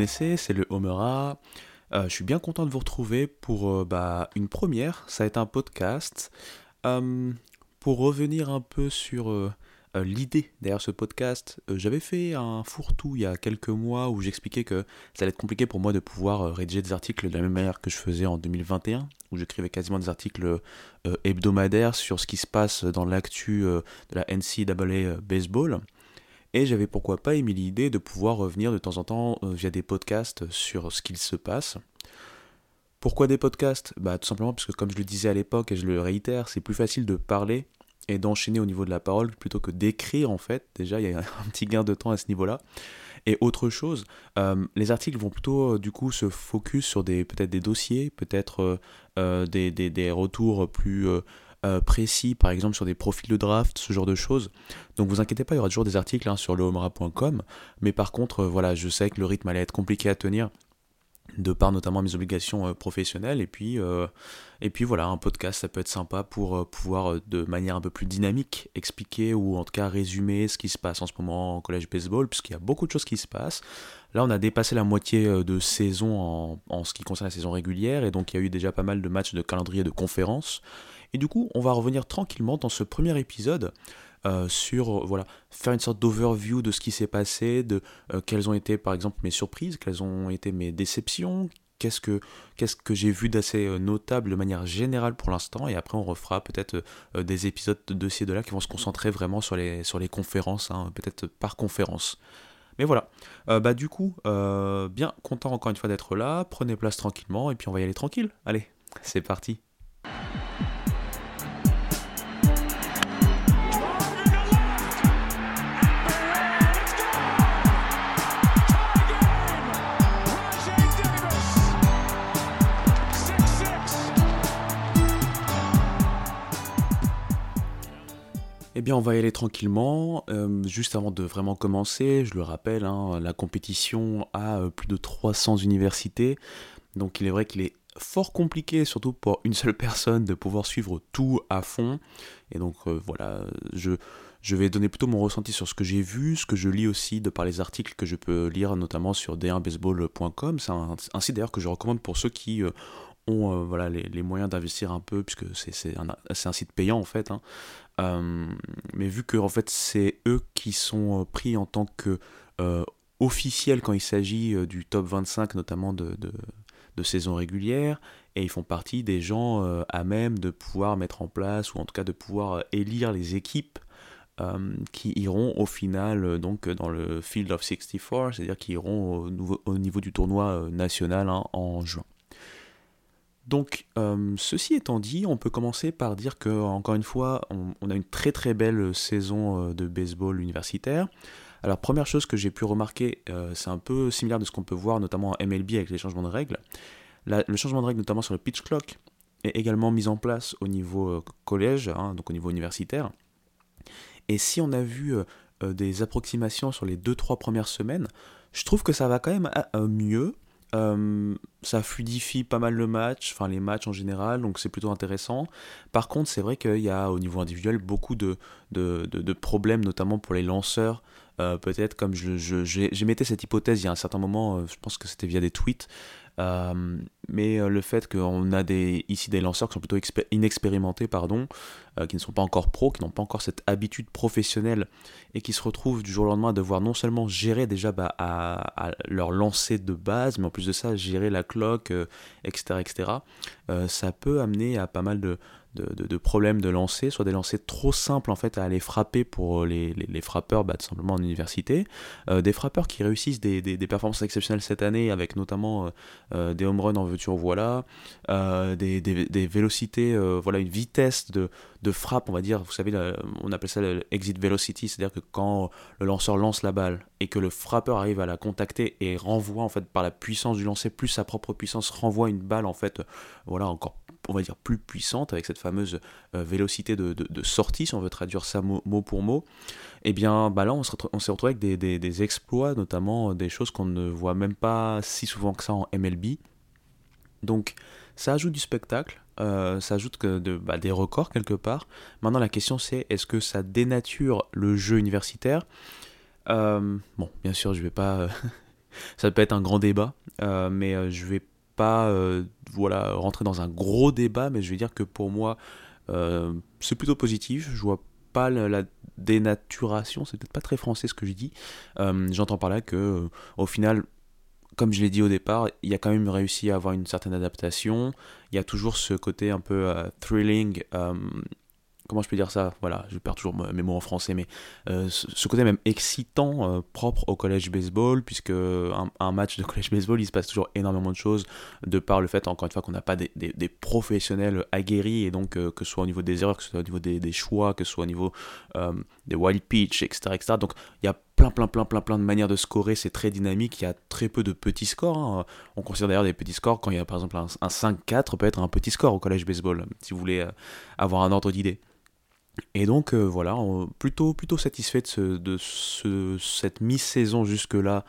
Reconnaissez, c'est le Homera. Euh, je suis bien content de vous retrouver pour euh, bah, une première. Ça va être un podcast. Euh, pour revenir un peu sur l'idée derrière ce podcast, j'avais fait un fourre-tout il y a quelques mois où j'expliquais que ça allait être compliqué pour moi de pouvoir rédiger des articles de la même manière que je faisais en 2021, où j'écrivais quasiment des articles hebdomadaires sur ce qui se passe dans l'actu de la NCAA baseball. Et j'avais pourquoi pas émis l'idée de pouvoir revenir de temps en temps euh, via des podcasts sur ce qu'il se passe. Pourquoi des podcasts? Bah tout simplement parce que comme je le disais à l'époque et je le réitère, c'est plus facile de parler et d'enchaîner au niveau de la parole plutôt que d'écrire en fait. Déjà il y a un petit gain de temps à ce niveau-là. Et autre chose, euh, les articles vont plutôt euh, du coup se focus sur des peut-être des dossiers, peut-être des retours plus euh, précis, par exemple sur des profils de draft, ce genre de choses. Donc vous inquiétez pas, il y aura toujours des articles hein, sur lehomera.com. Mais par contre, euh, voilà, je sais que le rythme allait être compliqué à tenir de par notamment mes obligations euh, professionnelles et puis et puis voilà un podcast ça peut être sympa pour pouvoir de manière un peu plus dynamique expliquer ou en tout cas résumer ce qui se passe en ce moment en collège baseball puisqu'il y a beaucoup de choses qui se passent là on a dépassé la moitié de saison en, en ce qui concerne la saison régulière et donc il y a eu déjà pas mal de matchs de calendrier de conférences et du coup on va revenir tranquillement dans ce premier épisode euh, sur euh, voilà faire une sorte d'overview de ce qui s'est passé, de euh, quelles ont été par exemple mes surprises, quelles ont été mes déceptions, qu'est-ce que qu'est-ce que j'ai vu d'assez notable de manière générale pour l'instant, et après on refera peut-être des épisodes de ci et de là qui vont se concentrer vraiment sur les sur les conférences, hein, peut-être par conférence. Mais voilà, bah du coup, bien content encore une fois d'être là, prenez place tranquillement, et puis on va y aller tranquille. Allez, c'est parti. Eh bien, on va y aller tranquillement. Euh, juste avant de vraiment commencer, je le rappelle, hein, la compétition a euh, plus de 300 universités. Donc, il est vrai qu'il est fort compliqué, surtout pour une seule personne, de pouvoir suivre tout à fond. Et donc, euh, voilà, je, vais donner plutôt mon ressenti sur ce que j'ai vu, ce que je lis aussi de par les articles que je peux lire, notamment sur d1baseball.com. C'est un, site d'ailleurs que je recommande pour ceux qui ont voilà, les, moyens d'investir un peu, puisque c'est un, un site payant en fait. hein. Euh, mais vu que en fait c'est eux qui sont euh, pris en tant que euh, officiels quand il s'agit du top 25 notamment de, de, saison régulière et ils font partie des gens à même de pouvoir mettre en place ou en tout cas de pouvoir élire les équipes qui iront au final donc dans le Field of 64, c'est-à-dire qui iront au, nouveau- au niveau du tournoi national hein, en juin. Donc, euh, ceci étant dit, on peut commencer par dire que, encore une fois, on, a une très très belle saison euh, de baseball universitaire. Alors, première chose que j'ai pu remarquer, euh, c'est un peu similaire de ce qu'on peut voir notamment en MLB avec les changements de règles. Le changement de règles, notamment sur le pitch clock, est également mis en place au niveau collège, hein, donc au niveau universitaire. Et si on a vu des approximations sur les 2-3 premières semaines, je trouve que ça va quand même mieux. Euh, ça fluidifie pas mal le match, enfin les matchs en général, donc c'est plutôt intéressant. Par contre, c'est vrai qu'il y a au niveau individuel beaucoup de, de, de- problèmes, notamment pour les lanceurs. Euh, Peut-être comme j'émettais cette hypothèse il y a un certain moment, euh, je pense que c'était via des tweets, euh, mais euh, le fait qu'on a des, ici des lanceurs qui sont plutôt expé- inexpérimentés, pardon, euh, qui ne sont pas encore pros, qui n'ont pas encore cette habitude professionnelle et qui se retrouvent du jour au lendemain à devoir non seulement gérer déjà bah, à, leur lancer de base, mais en plus de ça, gérer la cloque, etc., etc., ça peut amener à pas mal de, de, problèmes de lancer, soit des lancers trop simples en fait à aller frapper pour les, les- les frappeurs bah, tout simplement en université, euh, des frappeurs qui réussissent des, des- performances exceptionnelles cette année avec notamment euh, euh, des home runs en en voilà, euh, des, des- vélocités, euh, voilà une vitesse de, de frappe, on va dire, vous savez, on appelle ça le exit velocity, c'est-à-dire que quand le lanceur lance la balle et que le frappeur arrive à la contacter et renvoie en fait par la puissance du lancer plus sa propre puissance renvoie une balle en fait, voilà encore on va dire plus puissante avec cette fameuse euh, vélocité de, sortie si on veut traduire ça mot, pour mot et bien bah là on s'est retrouvé avec des, exploits notamment euh, des choses qu'on ne voit même pas si souvent que ça en MLB donc ça ajoute du spectacle euh, ça ajoute bah, des records quelque part maintenant la question c'est est-ce que ça dénature le jeu universitaire? Bon, bien sûr, je vais pas. ça peut être un grand débat, mais je vais pas voilà, rentrer dans un gros débat, mais je vais dire que pour moi, c'est plutôt positif. Je vois pas la, dénaturation, c'est peut-être pas très français ce que je dis. J'entends par là que, au final, comme je l'ai dit au départ, il y a quand même réussi à avoir une certaine adaptation. Il y a toujours ce côté un peu euh, thrilling. Euh, comment je peux dire ça? Voilà, je perds toujours mes mots en français, mais euh, ce côté même excitant, propre au collège baseball, puisque un, match de collège baseball, il se passe toujours énormément de choses, de par le fait, encore une fois, qu'on n'a pas des, professionnels aguerris, et donc que ce soit au niveau des erreurs, que ce soit au niveau des, choix, que ce soit au niveau des wild pitch, etc., etc. Donc il y a plein, plein, plein, plein, plein de manières de scorer. C'est très dynamique. Il y a très peu de petits scores. Hein. On considère d'ailleurs des petits scores quand il y a par exemple un, 5-4 peut être un petit score au collège baseball, si vous voulez euh, avoir un ordre d'idée. Et donc euh, voilà, plutôt, plutôt satisfait de, ce, cette mi-saison jusque-là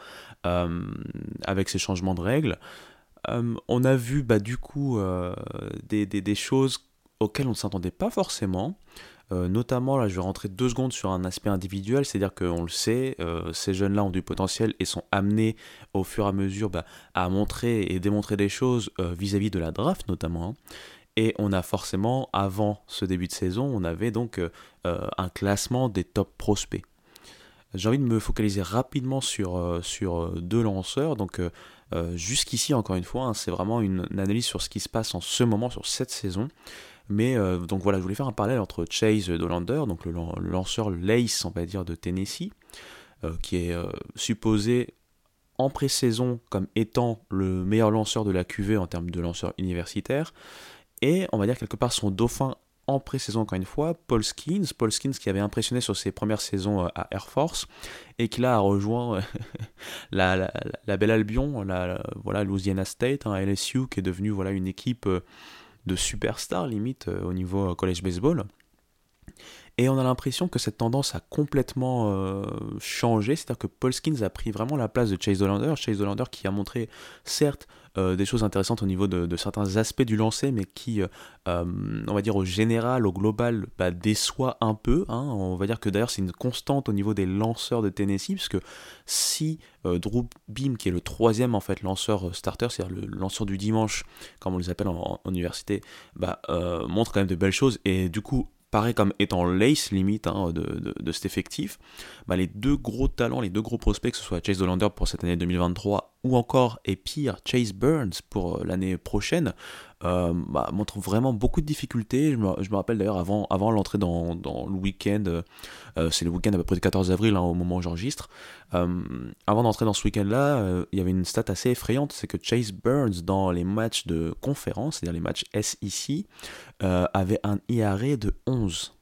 euh, avec ces changements de règles. on a vu bah, du coup des, des, choses auxquelles on ne s'attendait pas forcément. Euh, notamment, là, je vais rentrer deux secondes sur un aspect individuel, c'est-à-dire qu'on le sait, euh, ces jeunes-là ont du potentiel et sont amenés au fur et à mesure bah, à montrer et démontrer des choses euh, vis-à-vis de la draft notamment. Hein. Et on a forcément, avant ce début de saison, on avait donc un classement des top prospects. J'ai envie de me focaliser rapidement sur, sur deux lanceurs. Donc jusqu'ici, encore une fois, hein, c'est vraiment une, analyse sur ce qui se passe en ce moment, sur cette saison. Mais euh, donc voilà, je voulais faire un parallèle entre Chase Dolander, donc le, lanceur Lace, on va dire, de Tennessee, euh, qui est euh, supposé en pré-saison comme étant le meilleur lanceur de la QV en termes de lanceur universitaire, et on va dire quelque part son dauphin en pré-saison encore une fois, Paul Skins, Paul Skins qui avait impressionné sur ses premières saisons à Air Force et qui là a rejoint la, belle Albion, la, voilà Louisiana State, hein, LSU qui est devenue voilà une équipe de superstar limite euh, au niveau euh, college baseball. Et on a l'impression que cette tendance a complètement euh, changé, c'est-à-dire que Paul Skins a pris vraiment la place de Chase Dolander. Chase Dolander qui a montré, certes, des choses intéressantes au niveau de, certains aspects du lancer, mais qui, on va dire au général, au global, bah, déçoit un peu. Hein. On va dire que d'ailleurs c'est une constante au niveau des lanceurs de Tennessee, puisque si Drew Beam, qui est le troisième en fait lanceur starter, c'est-à-dire le lanceur du dimanche, comme on les appelle en, université, bah, montre quand même de belles choses, et du coup paraît comme étant l'ace limite hein, de, cet effectif, bah, les deux gros talents, les deux gros prospects, que ce soit Chase Dolander pour cette année 2023 ou encore, et pire, Chase Burns pour euh, l'année prochaine, euh, bah, montrent vraiment beaucoup de difficultés. Je me, rappelle d'ailleurs avant, l'entrée dans, le week-end, euh, c'est le week-end à peu près du 14 avril hein, au moment où j'enregistre, avant d'entrer dans ce week-end-là, il y avait une stat assez effrayante, c'est que Chase Burns dans les matchs de conférence, c'est-à-dire les matchs SEC, avait un IRA de 11.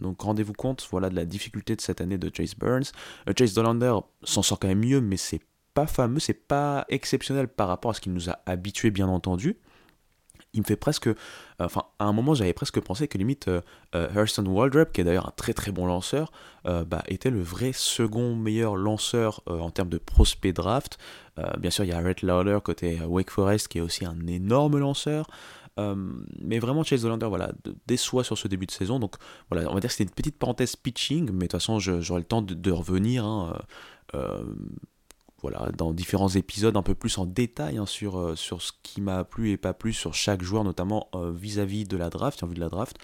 Donc rendez-vous compte voilà, de la difficulté de cette année de Chase Burns. Chase Dolander s'en sort quand même mieux, mais c'est pas fameux, c'est pas exceptionnel par rapport à ce qu'il nous a habitués, bien entendu. Il me fait presque. Enfin, à un moment, j'avais presque pensé que limite euh, euh, Hurston Waldrop, qui est d'ailleurs un très très bon lanceur, euh, bah, était le vrai second meilleur lanceur en termes de prospect draft. bien sûr, il y a Rhett Lauder côté Wake Forest, qui est aussi un énorme lanceur. mais vraiment, Chase Hollander voilà, déçoit sur ce début de saison. Donc voilà, on va dire que c'était une petite parenthèse pitching, mais de toute façon, j'aurai le temps de, revenir. Hein, voilà, dans différents épisodes un peu plus en détail hein, sur, euh, sur ce qui m'a plu et pas plu sur chaque joueur, notamment euh, vis-à-vis de la draft, en vue de la draft.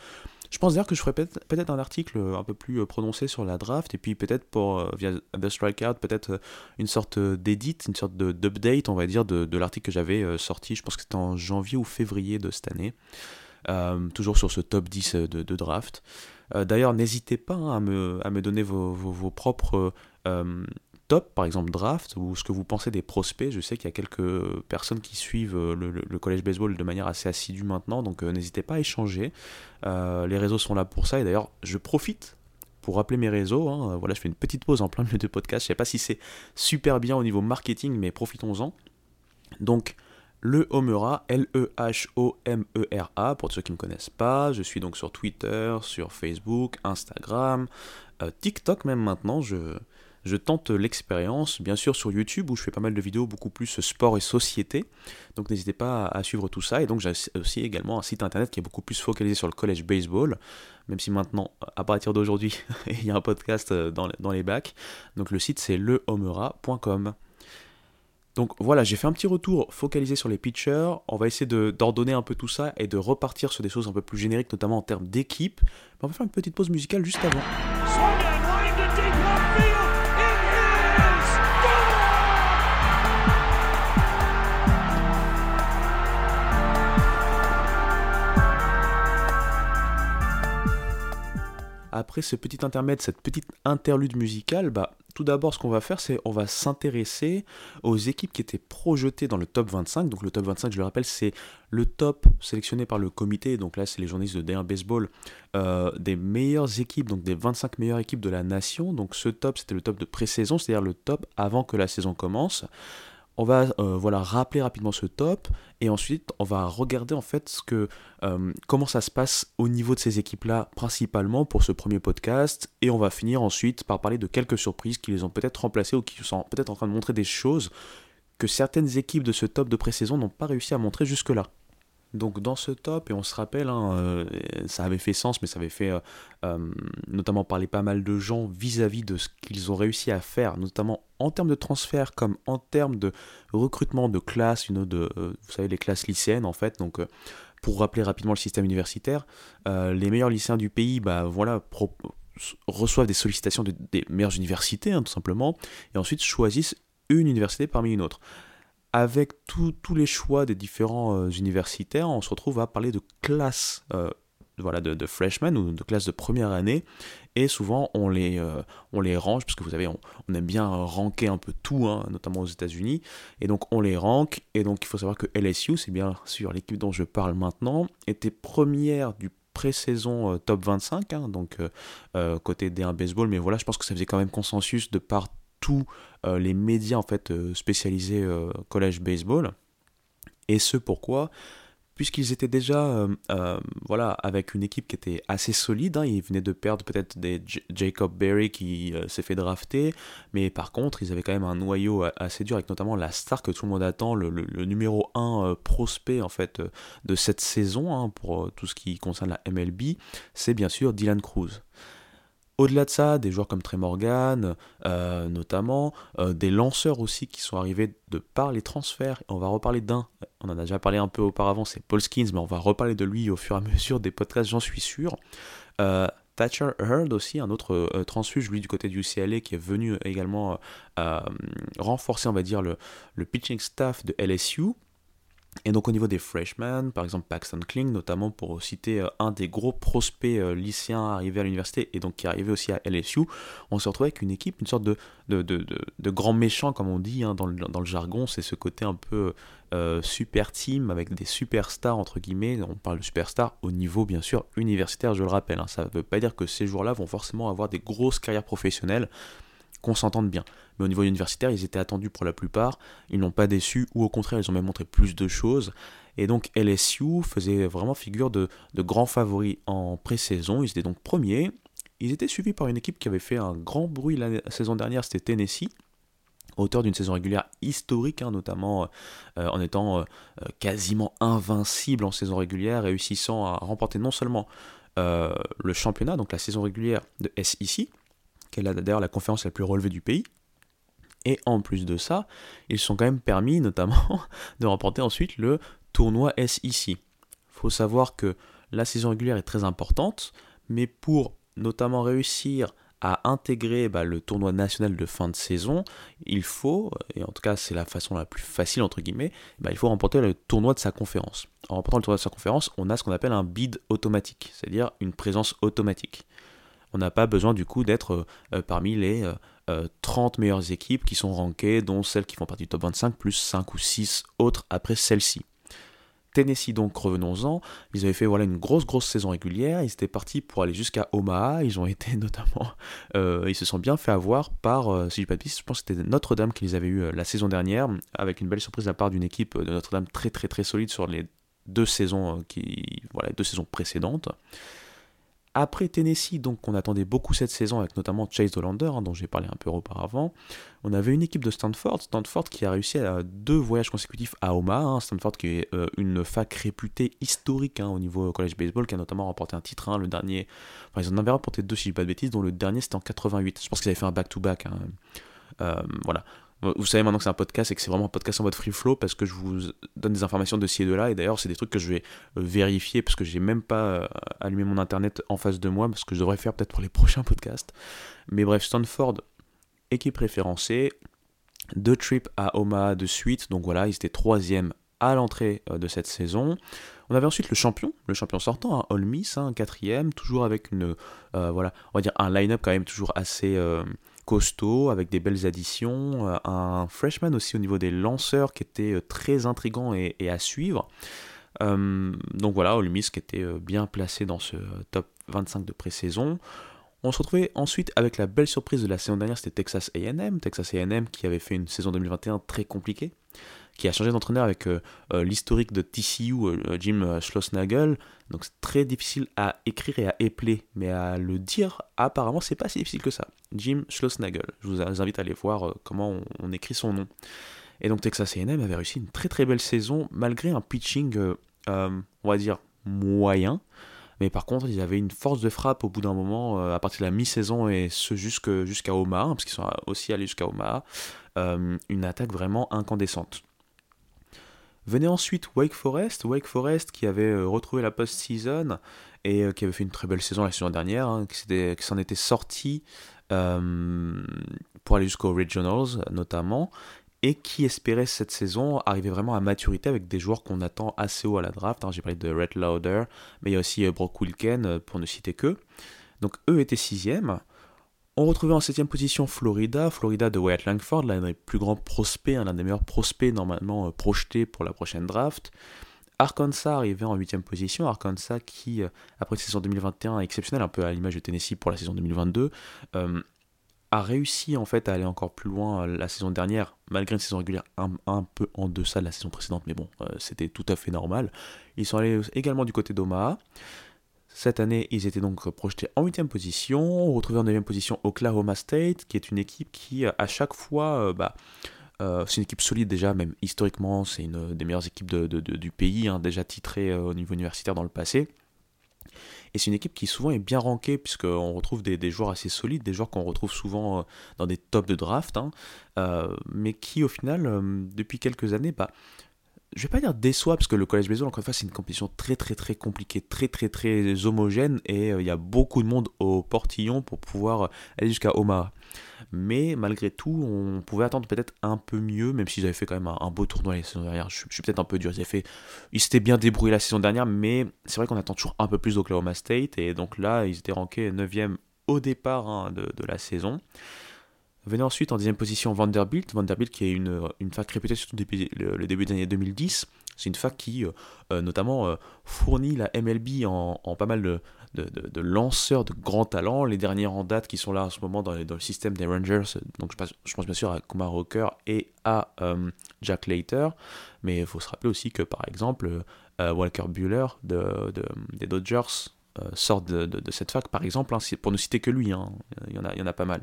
Je pense d'ailleurs que je ferai peut-être un article un peu plus euh, prononcé sur la draft, et puis peut-être pour, via The Strikeout, peut-être une sorte d'édit, une sorte d'update, on va dire, de, l'article que j'avais sorti, je pense que c'était en janvier ou février de cette année, toujours sur ce top 10 de, draft. D'ailleurs, n'hésitez pas hein, à, me, à me donner vos, vos propres par exemple draft, ou ce que vous pensez des prospects. Je sais qu'il y a quelques personnes qui suivent euh, le, collège baseball de manière assez assidue maintenant, donc euh, n'hésitez pas à échanger. Euh, les réseaux sont là pour ça, et d'ailleurs, je profite pour rappeler mes réseaux. Hein. Voilà, je fais une petite pause en plein milieu de podcast. Je sais pas si c'est super bien au niveau marketing, mais profitons-en. Donc, le Homera, L-E-H-O-M-E-R-A, pour ceux qui ne me connaissent pas. Je suis donc sur Twitter, sur Facebook, Instagram, TikTok même maintenant. Je, je tente l'expérience, bien sûr sur YouTube où je fais pas mal de vidéos beaucoup plus sport et société. Donc n'hésitez pas à suivre tout ça. Et donc j'ai aussi également un site internet qui est beaucoup plus focalisé sur le collège baseball, même si maintenant, à partir d'aujourd'hui, il y a un podcast dans, dans les bacs. Donc le site c'est lehomera.com. Donc voilà, j'ai fait un petit retour focalisé sur les pitchers. On va essayer d'ordonner un peu tout ça et de repartir sur des choses un peu plus génériques, notamment en termes d'équipe. On va faire une petite pause musicale juste avant. Après ce petit intermède, cette petite interlude musicale, bah, tout d'abord, ce qu'on va faire, c'est on va s'intéresser aux équipes qui étaient projetées dans le top 25. Donc le top 25, je le rappelle, c'est le top sélectionné par le comité. Donc là, c'est les journalistes de DR Baseball euh, des meilleures équipes, donc des 25 meilleures équipes de la nation. Donc ce top, c'était le top de pré-saison, c'est-à-dire le top avant que la saison commence on va euh, voilà rappeler rapidement ce top et ensuite on va regarder en fait ce que euh, comment ça se passe au niveau de ces équipes là principalement pour ce premier podcast et on va finir ensuite par parler de quelques surprises qui les ont peut-être remplacées ou qui sont peut-être en train de montrer des choses que certaines équipes de ce top de pré-saison n'ont pas réussi à montrer jusque là. Donc dans ce top, et on se rappelle, hein, euh, ça avait fait sens, mais ça avait fait euh, euh, notamment parler pas mal de gens vis-à-vis de ce qu'ils ont réussi à faire, notamment en termes de transfert comme en termes de recrutement de classes, vous savez, les classes lycéennes en fait. Donc pour rappeler rapidement le système universitaire, les meilleurs lycéens du pays, bah voilà, reçoivent des sollicitations des meilleures universités, hein, tout simplement, et ensuite choisissent une université parmi une autre avec tous les choix des différents euh, universitaires, on se retrouve à parler de classes euh, voilà, de, freshmen ou de classes de première année. Et souvent, on les, euh, range, parce que vous savez, on, aime bien ranker un peu tout, hein, notamment aux États-Unis. Et donc, on les rank. Et donc, il faut savoir que LSU, c'est bien sûr l'équipe dont je parle maintenant, était première du pré-saison top 25, hein, donc côté D1 baseball. Mais voilà, je pense que ça faisait quand même consensus de part tous euh, les médias en fait euh, spécialisés euh, collège baseball. Et ce pourquoi? Puisqu'ils étaient déjà voilà, avec une équipe qui était assez solide. Hein. ils venaient de perdre peut-être des Jacob Berry qui s'est fait drafter, mais par contre, ils avaient quand même un noyau assez dur, avec notamment la star que tout le monde attend, le, numéro 1 prospect en fait de cette saison hein, pour tout ce qui concerne la MLB, c'est bien sûr Dylan Cruz. Au-delà de ça, des joueurs comme Trey Morgan, euh, notamment, euh, des lanceurs aussi qui sont arrivés de par les transferts. On va reparler d'un, on en a déjà parlé un peu auparavant, c'est Paul Skins, mais on va reparler de lui au fur et à mesure des podcasts, j'en suis sûr. Euh, Thatcher Heard aussi, un autre transfuge, lui du côté du UCLA, qui est venu également renforcer, on va dire, le, le pitching staff de LSU. Et donc au niveau des freshmen, par exemple Paxton Kling, notamment pour citer euh, un des gros prospects euh, lycéens arrivés à l'université et donc qui est arrivé aussi à LSU, on se retrouve avec une équipe, une sorte de, de, de, grand méchant comme on dit hein, dans, le, dans, le, jargon, c'est ce côté un peu euh, super team avec des superstars entre guillemets, on parle de superstars au niveau bien sûr universitaire je le rappelle, hein. ça ne veut pas dire que ces joueurs-là vont forcément avoir des grosses carrières professionnelles, qu'on s'entende bien. Mais au niveau universitaire, ils étaient attendus pour la plupart, ils n'ont pas déçu, ou au contraire, ils ont même montré plus de choses. Et donc LSU faisait vraiment figure de, grands favoris en pré-saison, ils étaient donc premiers. Ils étaient suivis par une équipe qui avait fait un grand bruit la saison dernière, c'était Tennessee auteur d'une saison régulière historique, hein, notamment euh, en étant euh, quasiment invincible en saison régulière, réussissant à remporter non seulement euh, le championnat, donc la saison régulière de SEC, qui est d'ailleurs la conférence la plus relevée du pays. Et en plus de ça, ils sont quand même permis notamment de remporter ensuite le tournoi SEC. Il faut savoir que la saison régulière est très importante, mais pour notamment réussir à intégrer bah, le tournoi national de fin de saison, il faut, et en tout cas c'est la façon la plus facile entre guillemets, bah, il faut remporter le tournoi de sa conférence. En remportant le tournoi de sa conférence, on a ce qu'on appelle un bid automatique, c'est-à-dire une présence automatique on n'a pas besoin du coup d'être euh, euh, parmi les 30 euh, meilleures équipes qui sont rankées, dont celles qui font partie du top 25, plus 5 ou 6 autres après celle-ci. Tennessee donc, revenons-en, ils avaient fait voilà une grosse grosse saison régulière, ils étaient partis pour aller jusqu'à Omaha, ils ont été notamment, ils se sont bien fait avoir par, si je ne pas de je pense que c'était Notre-Dame qui les avait eu la saison dernière, avec une belle surprise de la part d'une équipe de Notre-Dame très très très solide sur les deux saisons qui, voilà, deux saisons précédentes. Après Tennessee, donc on attendait beaucoup cette saison avec notamment Chase Hollander, hein, dont j'ai parlé un peu auparavant. On avait une équipe de Stanford, Stanford qui a réussi à deux voyages consécutifs à Omaha. Hein. Stanford qui est euh, une fac réputée historique hein, au niveau college baseball, qui a notamment remporté un titre, le dernier. Enfin, ils en avaient remporté deux si je dis pas de bêtises, dont le dernier c'était en 88. Je pense qu'ils avaient fait un back-to-back. Euh, voilà. Vous savez maintenant que c'est un podcast et que c'est vraiment un podcast en mode free flow parce que je vous donne des informations de ci et de là. Et d'ailleurs, c'est des trucs que je vais euh, vérifier parce que j'ai même pas euh, allumé mon internet en face de moi parce que je devrais faire peut-être pour les prochains podcasts. Mais bref, Stanford, équipe référencée, deux trips à Omaha de suite. Donc voilà, ils étaient troisième à l'entrée euh, de cette saison. On avait ensuite le champion, le champion sortant, hein, All Miss, un quatrième, toujours avec une, voilà, on va dire un line-up quand même toujours assez costaud, avec des belles additions, euh, un freshman aussi au niveau des lanceurs qui était euh, très intrigant et, à suivre. Euh, donc voilà, Olmis qui était bien placé dans ce top 25 de pré-saison. On se retrouvait ensuite avec la belle surprise de la saison dernière, c'était Texas AM. Texas AM qui avait fait une saison 2021 très compliquée, qui a changé d'entraîneur avec l'historique de TCU, Jim Schlossnagel. Donc c'est très difficile à écrire et à épeler, mais à le dire, apparemment c'est pas si difficile que ça. Jim Schlossnagel. Je vous invite à aller voir euh, comment on, écrit son nom. Et donc Texas A&M avait réussi une très très belle saison malgré un pitching, euh, euh, on va dire, moyen. Mais par contre, ils avaient une force de frappe au bout d'un moment, à partir de la mi-saison et ce jusqu'à Omaha, hein, parce qu'ils sont aussi allés jusqu'à Omaha, une attaque vraiment incandescent. Venait ensuite Wake Forest, Wake Forest qui avait retrouvé la post-season et qui avait fait une très belle saison la saison dernière, hein, qui s'en était sorti euh, pour aller jusqu'aux Regionals notamment, et qui espérait cette saison arriver vraiment à maturité avec des joueurs qu'on attend assez haut à la draft. Hein. J'ai parlé de Red Lauder, mais il y a aussi euh, Brock Wilken, euh, pour ne citer que. Donc eux étaient sixième. On retrouvait en septième position Florida, Florida de Wyatt Langford, l'un des plus grands prospects, l'un des meilleurs prospects normalement projetés pour la prochaine draft. Arkansas arrivait en 8 position, Arkansas qui, euh, après une saison 2021 exceptionnelle, un peu à l'image de Tennessee pour la saison 2022, euh, a réussi en fait à aller encore plus loin euh, la saison dernière, malgré une saison régulière un, peu en deçà de la saison précédente, mais bon, c'était tout à fait normal. Ils sont allés également du côté d'Omaha. Cette année, ils étaient donc projetés en 8 position. On retrouvait en 9 position Oklahoma State, qui est une équipe qui, à chaque fois, bah, euh, c'est une équipe solide déjà, même historiquement, c'est une des meilleures équipes du pays, hein, déjà titrée euh, au niveau universitaire dans le passé. Et c'est une équipe qui souvent est bien rankée, puisqu'on retrouve des, joueurs assez solides, des joueurs qu'on retrouve souvent euh, dans des tops de draft, hein, mais qui au final, depuis quelques années, bah, je vais pas dire déçoit, parce que le collège baseball, encore une fois, c'est une compétition très très très compliquée, très très très homogène, et il y a beaucoup de monde au portillon pour pouvoir aller jusqu'à Omaha. Mais malgré tout, on pouvait attendre peut-être un peu mieux, même s'ils avaient fait quand même un, beau tournoi la saison dernière. Je, suis peut-être un peu dur. Ils, fait, ils s'étaient bien débrouillés la saison dernière, mais c'est vrai qu'on attend toujours un peu plus d'Oklahoma State. Et donc là, ils étaient rankés 9e au départ hein, de, la saison. Venait ensuite en 10 position Vanderbilt. Vanderbilt qui est une, une fac réputée surtout depuis le, début des années 2010. C'est une fac qui, euh, euh, notamment, euh, fournit la MLB en, pas mal de, de, lanceurs de grands talents. Les derniers en date qui sont là en ce moment dans, le système des Rangers, donc je pense, bien sûr à Kumar Rocker et à Jack Later, mais il faut se rappeler aussi que par exemple Walker Bueller de, des Dodgers sort de, cette fac par exemple, hein, pour ne citer que lui, hein. il, y en a, il y en a pas mal.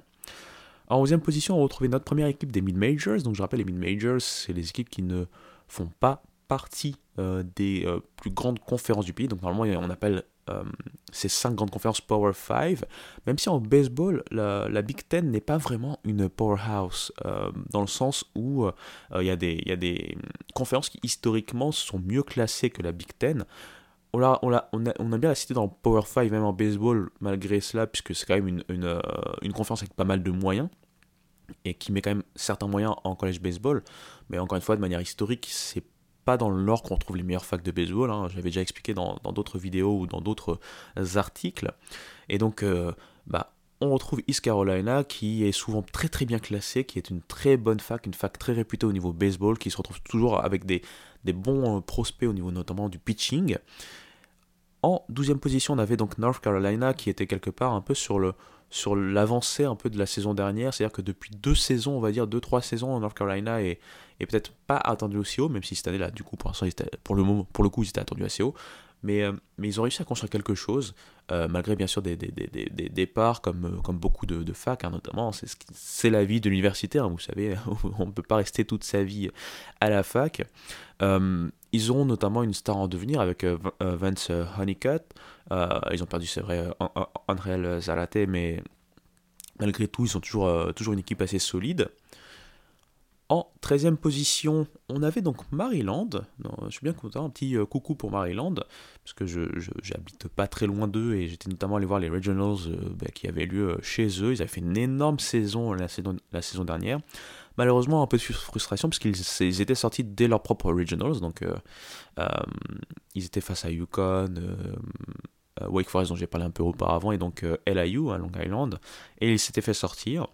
En 11 position, on retrouve notre première équipe des mid-majors. Donc je rappelle, les mid-majors, c'est les équipes qui ne font pas partie des plus grandes conférences du pays. Donc normalement, on appelle euh, ces cinq grandes conférences Power 5, même si en baseball, la, Big Ten n'est pas vraiment une powerhouse, euh, dans le sens où euh, il y a des conférences qui historiquement sont mieux classées que la Big Ten. On a, bien la cité dans Power 5, même en baseball, malgré cela, puisque c'est quand même une, une, une conférence avec pas mal de moyens et qui met quand même certains moyens en college baseball, mais encore une fois, de manière historique, c'est dans l'ordre qu'on trouve les meilleures facs de baseball. Hein. J'avais déjà expliqué dans d'autres vidéos ou dans d'autres articles. Et donc, euh, bah, on retrouve East Carolina qui est souvent très très bien classé, qui est une très bonne fac, une fac très réputée au niveau baseball, qui se retrouve toujours avec des, bons euh, prospects au niveau notamment du pitching. En 12e position, on avait donc North Carolina qui était quelque part un peu sur le, sur l'avancée un peu de la saison dernière. C'est-à-dire que depuis deux saisons, on va dire deux, trois saisons, North Carolina est, peut-être pas attendu aussi haut, même si cette année-là, du coup, pour, le pour le coup, ils étaient attendus assez haut. Mais, euh, mais ils ont réussi à construire quelque chose, euh, malgré bien sûr des, des, des, des départs, comme, euh, comme beaucoup de, facs, hein, notamment. C'est la vie de l'universitaire, hein, vous savez, on ne peut pas rester toute sa vie à la fac. ils ont notamment une star en devenir avec Vance Honeycutt. ils ont perdu, c'est vrai, André Zalate, mais malgré tout, ils ont toujours, toujours une équipe assez solide. En 13e position, on avait donc Maryland. je suis bien content, un petit euh, coucou pour Maryland, parce que je j'habite pas très loin d'eux et j'étais notamment allé voir les Regionals euh, bah, qui avaient lieu euh, chez eux. Ils avaient fait une énorme saison la saison, la saison dernière. Malheureusement, un peu de frustration, parce qu'ils étaient sortis dès leur propre Regionals, donc ils étaient face à Yukon. Wake Forest dont j'ai parlé un peu auparavant et donc LIU à Long Island et ils s'étaient fait sortir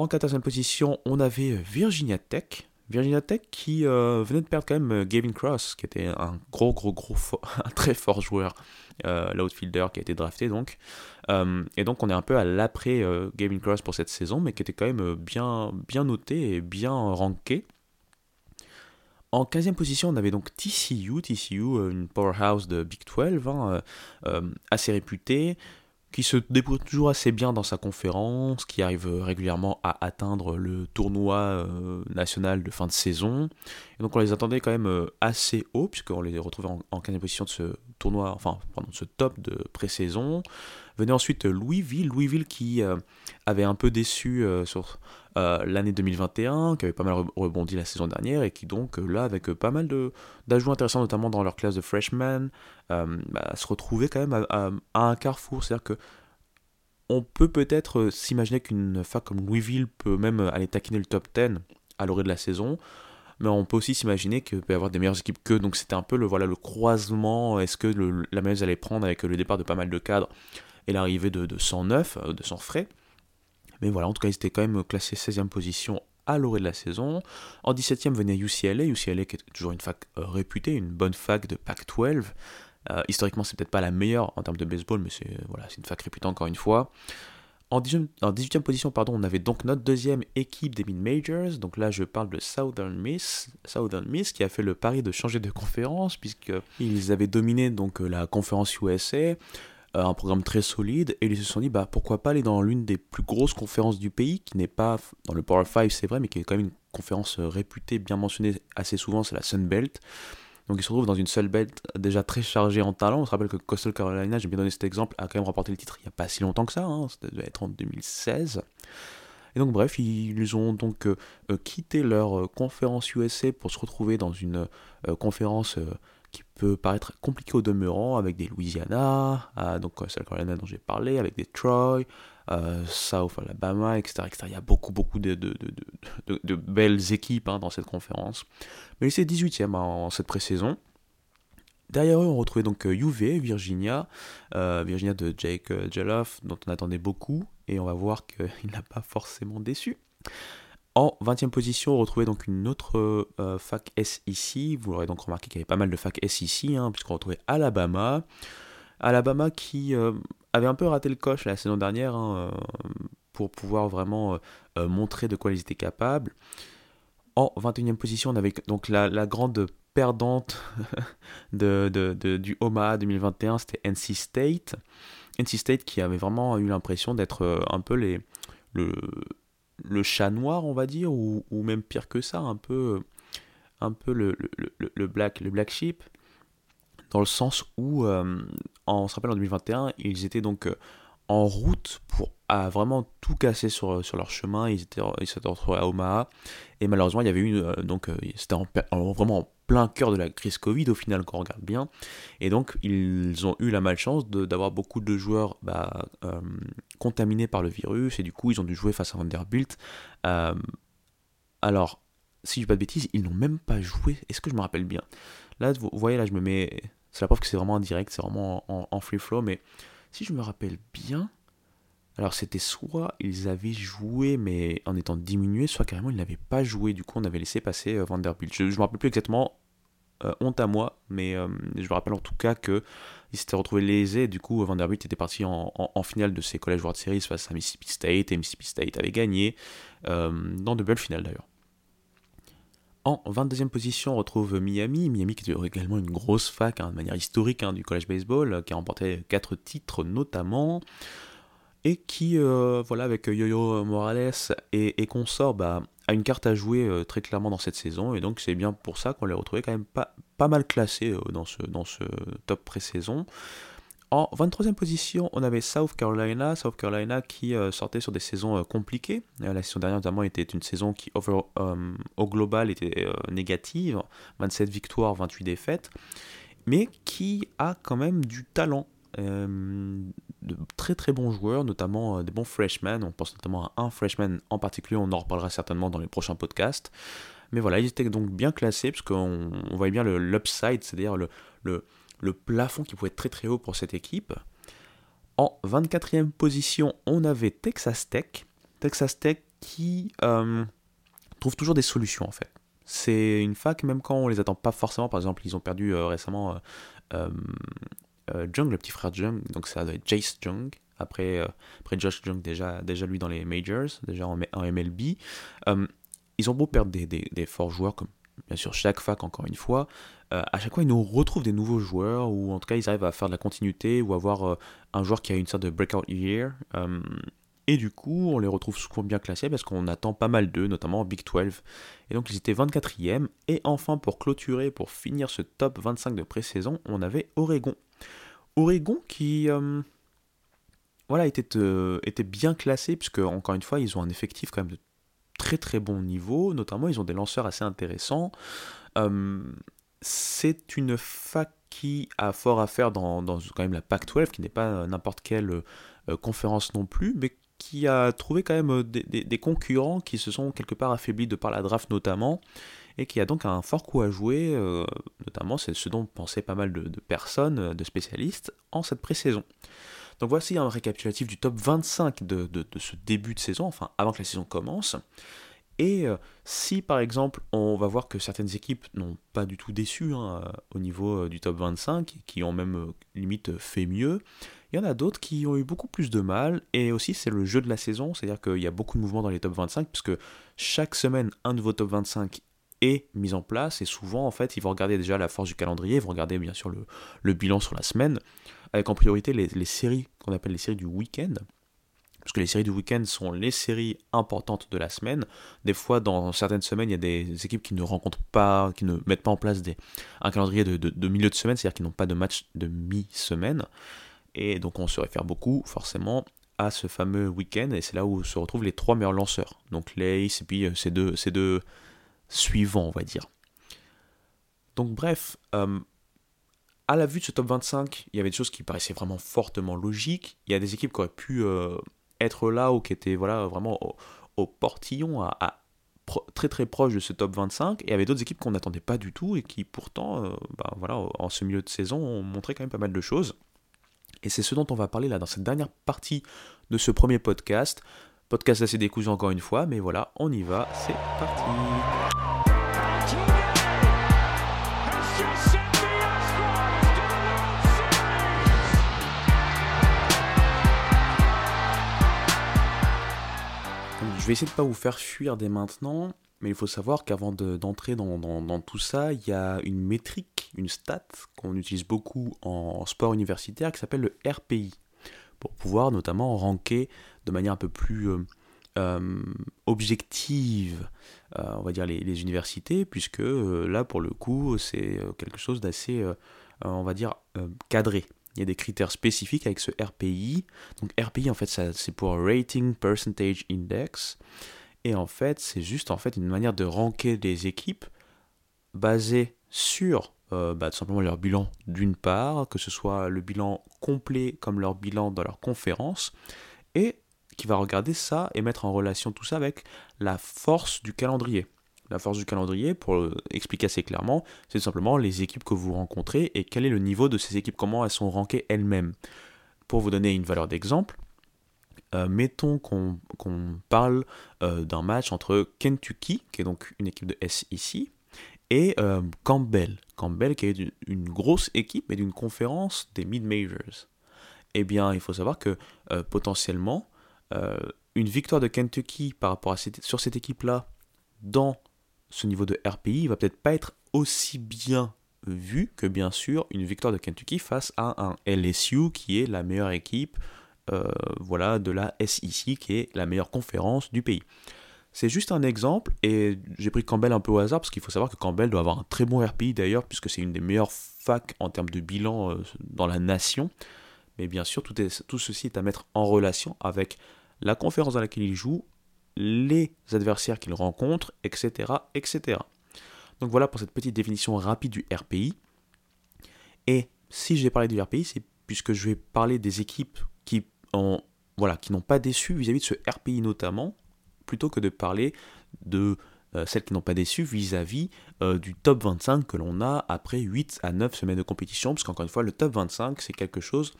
en 14e position, on avait Virginia Tech. Virginia Tech qui euh, venait de perdre quand même euh, Gavin Cross, qui était un gros, gros, gros, un très fort joueur, euh, l'outfielder qui a été drafté donc. et donc on est un peu à l'après Gavin Cross pour cette saison, mais qui était quand même bien, noté et bien ranké. En 15e position, on avait donc TCU, TCU, une powerhouse de Big 12, hein, assez réputée, qui se débrouille toujours assez bien dans sa conférence, qui arrive régulièrement à atteindre le tournoi euh, national de fin de saison. Et donc on les attendait quand même euh, assez haut, puisqu'on les retrouvait en, en 15 position de ce tournoi, enfin, pardon, de ce top de pré-saison. Venait ensuite Louisville, Louisville qui euh, avait un peu déçu sur l'année 2021, qui avait pas mal rebondi la saison dernière, et qui donc là, avec pas mal d'ajouts intéressants, notamment dans leur classe de freshman, bah, se retrouvait quand même à, un carrefour. C'est-à-dire que on peut peut-être s'imaginer qu'une fac comme Louisville peut même aller taquiner le top 10 à l'orée de la saison mais on peut aussi s'imaginer qu'il peut y avoir des meilleures équipes qu'eux. Donc c'était un peu le, voilà, le croisement. Est-ce que la mayonnaise allait prendre avec le départ de pas mal de cadres et l'arrivée de, de 109, euh, de 100 frais? Mais voilà, en tout cas, ils étaient quand même classés 16e position à l'orée de la saison. En 17e venait UCLA, UCLA qui est toujours une fac euh, réputée, une bonne fac de Pac-12. Euh, historiquement, c'est peut-être pas la meilleure en termes de baseball, mais c'est voilà, une fac réputée encore une fois. En 18e, position, pardon, on avait donc notre deuxième équipe des mid-majors. Donc là, je parle de Southern Miss, Southern Miss qui a fait le pari de changer de conférence puisqu'ils avaient dominé donc la conférence USA, euh, un programme très solide, et ils se sont dit bah pourquoi pas aller dans l'une des plus grosses conférences du pays, qui n'est pas dans le Power 5 c'est vrai, mais qui est quand même une conférence réputée, bien mentionnée assez souvent, c'est la Sun Belt. Donc il se retrouve dans une seule bête déjà très chargée en talent. On se rappelle que Coastal Carolina, j'ai bien donné cet exemple, a quand même remporté le titre il n'y a pas si longtemps que ça, hein, ça devait être en 2016. Et donc bref, ils ont donc euh, euh, quitté leur euh, conférence USA pour se retrouver dans une conférence qui peut paraître compliquée au demeurant, avec des Louisiana, donc Coastal Carolina dont j'ai parlé, avec des Troy, South Alabama, etc., Il y a beaucoup, beaucoup de, belles équipes hein, dans cette conférence. Mais c'est 18e en cette pré-saison. Derrière eux, on retrouvait donc UV, euh, Virginia, euh, Virginia de Jake euh, Jeloff, dont on attendait beaucoup, et on va voir qu'il n'a pas forcément déçu. En 20e position, on retrouvait donc une autre fac S ici. Vous l'aurez donc remarqué qu'il y avait pas mal de fac S ici, hein, puisqu'on retrouvait Alabama. Alabama qui avait un peu raté le coche la saison dernière hein, pour pouvoir vraiment montrer de quoi ils étaient capables. En 21e position, on avait donc la, grande perdante du Omaha 2021, c'était NC State. NC State qui avait vraiment eu l'impression d'être euh, un peu les, le, le chat noir, on va dire, ou, même pire que ça, un peu, un peu le, le, black, le black sheep, dans le sens où, euh, on se rappelle en 2021, ils étaient donc euh, en route pour vraiment tout casser sur, sur leur chemin. Ils étaient ils s'étaient retrouvés à Omaha et malheureusement il y avait eu euh, donc euh, c'était en, vraiment en plein cœur de la crise Covid au final quand on regarde bien et donc ils ont eu la malchance d'avoir beaucoup de joueurs bah, euh, contaminés par le virus et du coup ils ont dû jouer face à Vanderbilt. alors si je dis pas de bêtises ils n'ont même pas joué. Est-ce que je me rappelle bien? Là vous voyez là je me mets c'est la preuve que c'est vraiment en direct, c'est vraiment en free flow mais si je me rappelle bien, alors c'était soit ils avaient joué mais en étant diminués, soit carrément ils n'avaient pas joué. Du coup on avait laissé passer euh, Vanderbilt. Je ne me rappelle plus exactement. honte à moi, mais je me rappelle en tout cas que il s'était retrouvé lésé, du coup Vanderbilt était parti en, finale de ses College World Series face à Mississippi State, et Mississippi State avait gagné, dans de belles finales d'ailleurs. En 22e position, on retrouve Miami. Miami qui est également une grosse fac hein, de manière historique hein, du college baseball, qui a remporté 4 titres notamment et qui, euh, voilà, avec Yo-Yo Morales et, consorts, bah, a une carte à jouer euh, très clairement dans cette saison, et donc c'est bien pour ça qu'on l'a retrouvé quand même pas, mal classé euh, dans, ce, dans ce top pré-saison. En 23e position, on avait South Carolina, South Carolina qui sortait sur des saisons compliquées. la saison dernière notamment était une saison qui au global était négative, 27 victoires, 28 défaites, mais qui a quand même du talent euh, de très très bons joueurs, notamment euh, des bons freshmen. On pense notamment à un freshman en particulier, on en reparlera certainement dans les prochains podcasts. Mais voilà, ils étaient donc bien classés parce qu'on voyait bien l'upside, c'est-à-dire le, le, plafond qui pouvait être très très haut pour cette équipe. En 24e position, on avait Texas Tech. Texas Tech qui euh, trouve toujours des solutions en fait. C'est une fac, même quand on les attend pas forcément. Par exemple, ils ont perdu récemment euh, Jung, le petit frère Jung, donc ça doit être Jace Jung, après, euh, après Josh Jung, déjà, déjà lui dans les Majors, déjà en, MLB. Euh, ils ont beau perdre des, forts joueurs, comme bien sûr chaque fac encore une fois, à chaque fois ils nous retrouvent des nouveaux joueurs, ou en tout cas ils arrivent à faire de la continuité, ou avoir un joueur qui a une sorte de breakout year. Et du coup, on les retrouve souvent bien classés parce qu'on attend pas mal d'eux, notamment en Big 12. Et donc ils étaient 24e. Et enfin, pour clôturer, pour finir ce top 25 de pré-saison, on avait Oregon. Oregon qui euh, voilà, était, euh, était bien classé, puisque encore une fois, ils ont un effectif quand même de très très bon niveau, notamment ils ont des lanceurs assez intéressants. Euh, c'est une fac qui a fort à faire dans, quand même la Pac-12, qui n'est pas n'importe quelle conférence non plus, mais qui a trouvé quand même des, concurrents qui se sont quelque part affaiblis de par la draft notamment, et qui a donc un fort coup à jouer, euh, notamment c'est ce dont pensaient pas mal de, personnes, de spécialistes, en cette pré-saison. Donc voici un récapitulatif du top 25 de, ce début de saison, enfin avant que la saison commence. Et euh, si par exemple on va voir que certaines équipes n'ont pas du tout déçu hein, au niveau euh, du top 25, qui ont même limite fait mieux, il y en a d'autres qui ont eu beaucoup plus de mal, et aussi c'est le jeu de la saison, c'est-à-dire qu'il y a beaucoup de mouvements dans les top 25, puisque chaque semaine un nouveau top 25 est mis en place. Et souvent en fait ils vont regarder déjà la force du calendrier, ils vont regarder bien sûr le, bilan sur la semaine, avec en priorité les, séries qu'on appelle les séries du week-end. Parce que les séries du week-end sont les séries importantes de la semaine. Des fois, dans certaines semaines, il y a des équipes qui ne rencontrent pas, qui ne mettent pas en place un calendrier de, milieu de semaine, c'est-à-dire qu'ils n'ont pas de match de mi-semaine. Et donc on se réfère beaucoup forcément à ce fameux week-end, et c'est là où se retrouvent les trois meilleurs lanceurs. Donc l'Ace et puis euh, ces deux, ces deux suivant, on va dire. Donc bref, euh, à la vue de ce top 25, il y avait des choses qui paraissaient vraiment fortement logiques. Il y a des équipes qui auraient pu euh, être là ou qui étaient voilà, vraiment au, portillon, très très proche de ce top 25. Et il y avait d'autres équipes qu'on n'attendait pas du tout et qui pourtant, euh, bah, voilà, en ce milieu de saison, ont montré quand même pas mal de choses. Et c'est ce dont on va parler là dans cette dernière partie de ce premier podcast. Podcast assez décousu encore une fois, mais voilà, on y va, c'est parti. Je vais essayer de ne pas vous faire fuir dès maintenant, mais il faut savoir qu'avant d'entrer dans, tout ça, il y a une métrique, une stat qu'on utilise beaucoup en sport universitaire qui s'appelle le RPI, pour pouvoir notamment ranker de manière un peu plus euh, euh, objective, euh, on va dire, les, universités, puisque là, pour le coup, c'est quelque chose d'assez, on va dire, cadré. Il y a des critères spécifiques avec ce RPI. Donc RPI, en fait, c'est pour Rating Percentage Index. Et en fait, c'est juste en fait une manière de ranker des équipes basée sur euh, bah, tout simplement leur bilan d'une part, que ce soit le bilan complet comme leur bilan dans leur conférence, et qui va regarder ça et mettre en relation tout ça avec la force du calendrier. La force du calendrier, pour expliquer assez clairement, c'est simplement les équipes que vous rencontrez et quel est le niveau de ces équipes, comment elles sont rankées elles-mêmes. Pour vous donner une valeur d'exemple, euh, mettons qu'on parle euh, d'un match entre Kentucky, qui est donc une équipe de SEC, et euh, Campbell. Campbell qui est une, grosse équipe, mais d'une conférence des mid-majors. Eh bien, il faut savoir que potentiellement, une victoire de Kentucky par rapport à sur cette équipe-là, dans ce niveau de RPI, va peut-être pas être aussi bien vu que bien sûr une victoire de Kentucky face à un LSU qui est la meilleure équipe voilà, de la SEC, qui est la meilleure conférence du pays. C'est juste un exemple, et j'ai pris Campbell un peu au hasard, parce qu'il faut savoir que Campbell doit avoir un très bon RPI d'ailleurs, puisque c'est une des meilleures facs en termes de bilan euh, dans la nation. Mais bien sûr, tout ceci est à mettre en relation avec la conférence dans laquelle il joue, les adversaires qu'il rencontre, etc., etc. Donc voilà pour cette petite définition rapide du RPI. Et si j'ai parlé du RPI, c'est puisque je vais parler des équipes qui ont voilà, qui n'ont pas déçu vis-à-vis de ce RPI notamment, plutôt que de parler de euh, celles qui n'ont pas déçu vis-à-vis euh, du top 25 que l'on a après 8 à 9 semaines de compétition, parce qu'encore une fois, le top 25, c'est quelque chose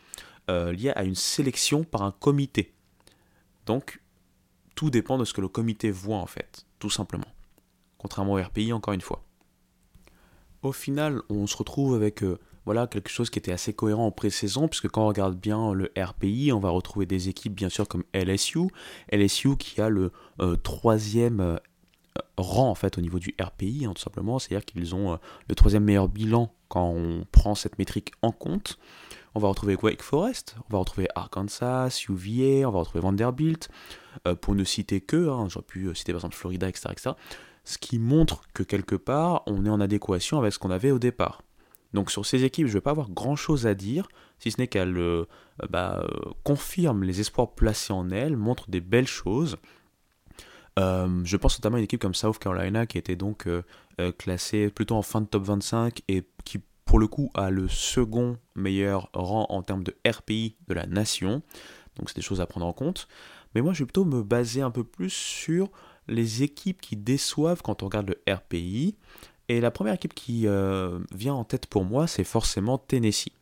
euh, lié à une sélection par un comité. Donc, tout dépend de ce que le comité voit en fait, tout simplement. Contrairement au RPI, encore une fois. Au final, on se retrouve avec voilà quelque chose qui était assez cohérent en pré-saison, puisque quand on regarde bien le RPI, on va retrouver des équipes bien sûr comme LSU, LSU qui a le euh, troisième euh, rang en fait au niveau du RPI, hein, tout simplement, c'est-à-dire qu'ils ont euh, le troisième meilleur bilan quand on prend cette métrique en compte. On va retrouver Wake Forest, on va retrouver Arkansas, UVA, on va retrouver Vanderbilt, pour ne citer que, hein, j'aurais pu citer par exemple Florida, etc., etc. Ce qui montre que quelque part, on est en adéquation avec ce qu'on avait au départ. Donc sur ces équipes, je ne vais pas avoir grand-chose à dire, si ce n'est qu'elles euh, bah, euh, confirment les espoirs placés en elles, montrent des belles choses. Euh, je pense notamment à une équipe comme South Carolina qui était donc classée plutôt en fin de top 25 et qui le coup a le second meilleur rang en termes de RPI de la nation. Donc c'est des choses à prendre en compte. Mais moi je vais plutôt me baser un peu plus sur les équipes qui déçoivent quand on regarde le RPI. Et la première équipe qui euh, vient en tête pour moi, c'est forcément Tennessee.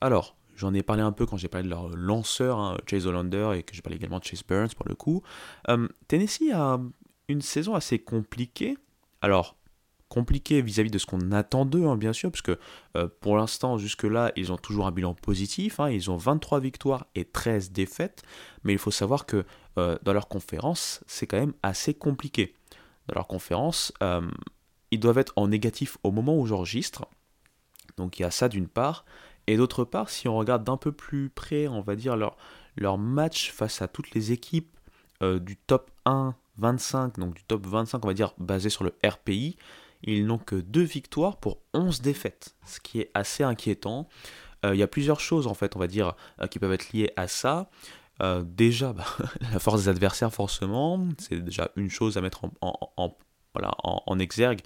Alors, j'en ai parlé un peu quand j'ai parlé de leur lanceur, hein, Chase Hollander, et que j'ai parlé également de Chase Burns pour le coup. Euh, Tennessee a une saison assez compliquée. Alors, compliquée vis-à-vis de ce qu'on attend d'eux, hein, bien sûr, parce que euh, pour l'instant, jusque-là, ils ont toujours un bilan positif. Hein. ils ont 23 victoires et 13 défaites. Mais il faut savoir que dans leur conférence, c'est quand même assez compliqué. Dans leur conférence, ils doivent être en négatif au moment où j'enregistre. Donc il y a ça d'une part. Et d'autre part, si on regarde d'un peu plus près, on va dire leur, leur match face à toutes les équipes euh, du top 1, 25, donc du top 25, on va dire basé sur le RPI, ils n'ont que deux victoires pour 11 défaites, ce qui est assez inquiétant. Euh, il y a plusieurs choses, en fait, on va dire, euh, qui peuvent être liées à ça. déjà, bah, la force des adversaires, forcément, c'est déjà une chose à mettre en, voilà, en, exergue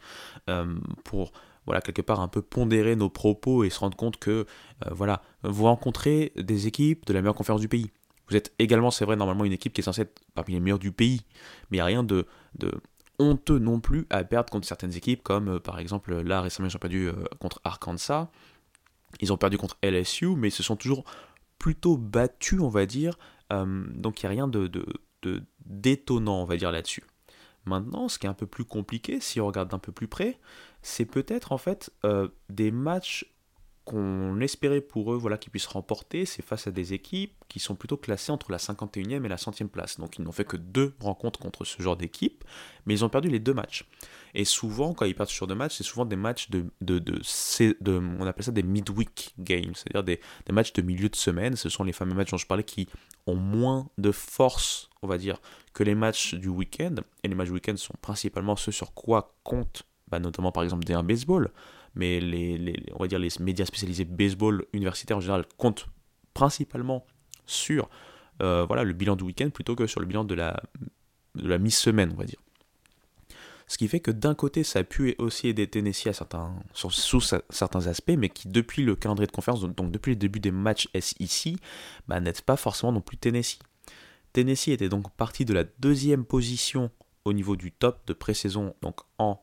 euh, pour voilà, quelque part un peu pondérer nos propos et se rendre compte que euh, voilà, vous rencontrez des équipes de la meilleure conférence du pays. Vous êtes également, c'est vrai, normalement une équipe qui est censée être parmi les meilleures du pays, mais il n'y a rien de, de, honteux non plus à perdre contre certaines équipes, comme euh, par exemple là récemment ils ont perdu contre Arkansas, ils ont perdu contre LSU, mais ils se sont toujours plutôt battus, on va dire, donc il n'y a rien de, détonnant, on va dire, là-dessus. Maintenant, ce qui est un peu plus compliqué, si on regarde d'un peu plus près, c'est peut-être en fait euh, des matchs qu'on espérait pour eux voilà, qu'ils puissent remporter, c'est face à des équipes qui sont plutôt classées entre la 51e et la 100e place. Donc ils n'ont fait que deux rencontres contre ce genre d'équipe, mais ils ont perdu les deux matchs. Et souvent, quand ils perdent sur deux matchs, c'est souvent des matchs de, de, de, On appelle ça des midweek games, c'est-à-dire des, matchs de milieu de semaine. Ce sont les fameux matchs dont je parlais qui ont moins de force, on va dire, que les matchs du week-end. Et les matchs du week-end sont principalement ceux sur quoi compte, bah, notamment par exemple des baseball mais les, on va dire les médias spécialisés baseball universitaire en général comptent principalement sur euh, voilà, le bilan du week-end plutôt que sur le bilan de la, de la mi-semaine, on va dire. Ce qui fait que d'un côté, ça a pu aussi aider Tennessee à certains, sous certains aspects, mais qui depuis le calendrier de conférence, donc depuis le début des matchs SEC, bah, n'aide pas forcément non plus Tennessee. Tennessee était donc parti de la deuxième position au niveau du top de pré-saison, donc en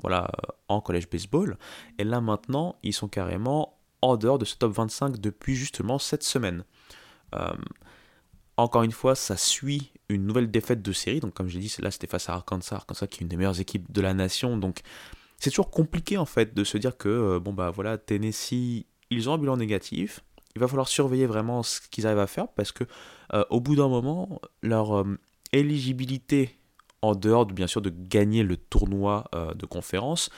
voilà, en collège baseball. Et là maintenant, ils sont carrément en dehors de ce top 25 depuis justement cette semaine. Euh, encore une fois, ça suit une nouvelle défaite de série. Donc comme j'ai dit, là c'était face à Arkansas, Arkansas qui est une des meilleures équipes de la nation. Donc c'est toujours compliqué en fait de se dire que, bon bah voilà, Tennessee, ils ont un bilan négatif, il va falloir surveiller vraiment ce qu'ils arrivent à faire parce que au bout d'un moment, leur éligibilité en dehors de, bien sûr de gagner le tournoi de conférence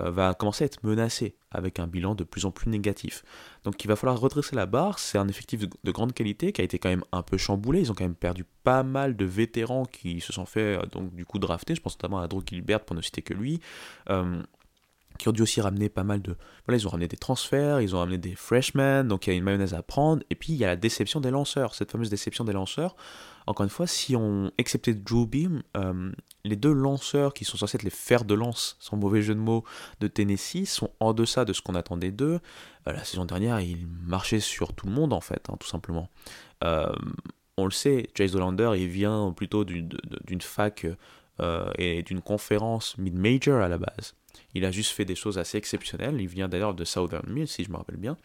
euh, va commencer à être menacé avec un bilan de plus en plus négatif. Donc il va falloir redresser la barre, c'est un effectif de, grande qualité qui a été quand même un peu chamboulé, ils ont quand même perdu pas mal de vétérans qui se sont fait euh, donc du coup drafter, je pense notamment à Drew Gilbert pour ne citer que lui. Euh, qui ont dû aussi ramener pas mal de... Voilà, ils ont ramené des transferts, ils ont ramené des freshmen, donc il y a une mayonnaise à prendre, et puis il y a la déception des lanceurs, cette fameuse déception des lanceurs. Encore une fois, si on exceptait Drew Beam, euh, les deux lanceurs qui sont censés être les fers de lance, sans mauvais jeu de mots, de Tennessee, sont en deçà de ce qu'on attendait d'eux. Euh, la saison dernière, ils marchaient sur tout le monde, en fait, hein, tout simplement. Euh, on le sait, Chase Hollander, il vient plutôt d'une fac et d'une conférence mid-major à la base. Il a juste fait des choses assez exceptionnelles. Il vient d'ailleurs de Southern Mill, si je me rappelle bien.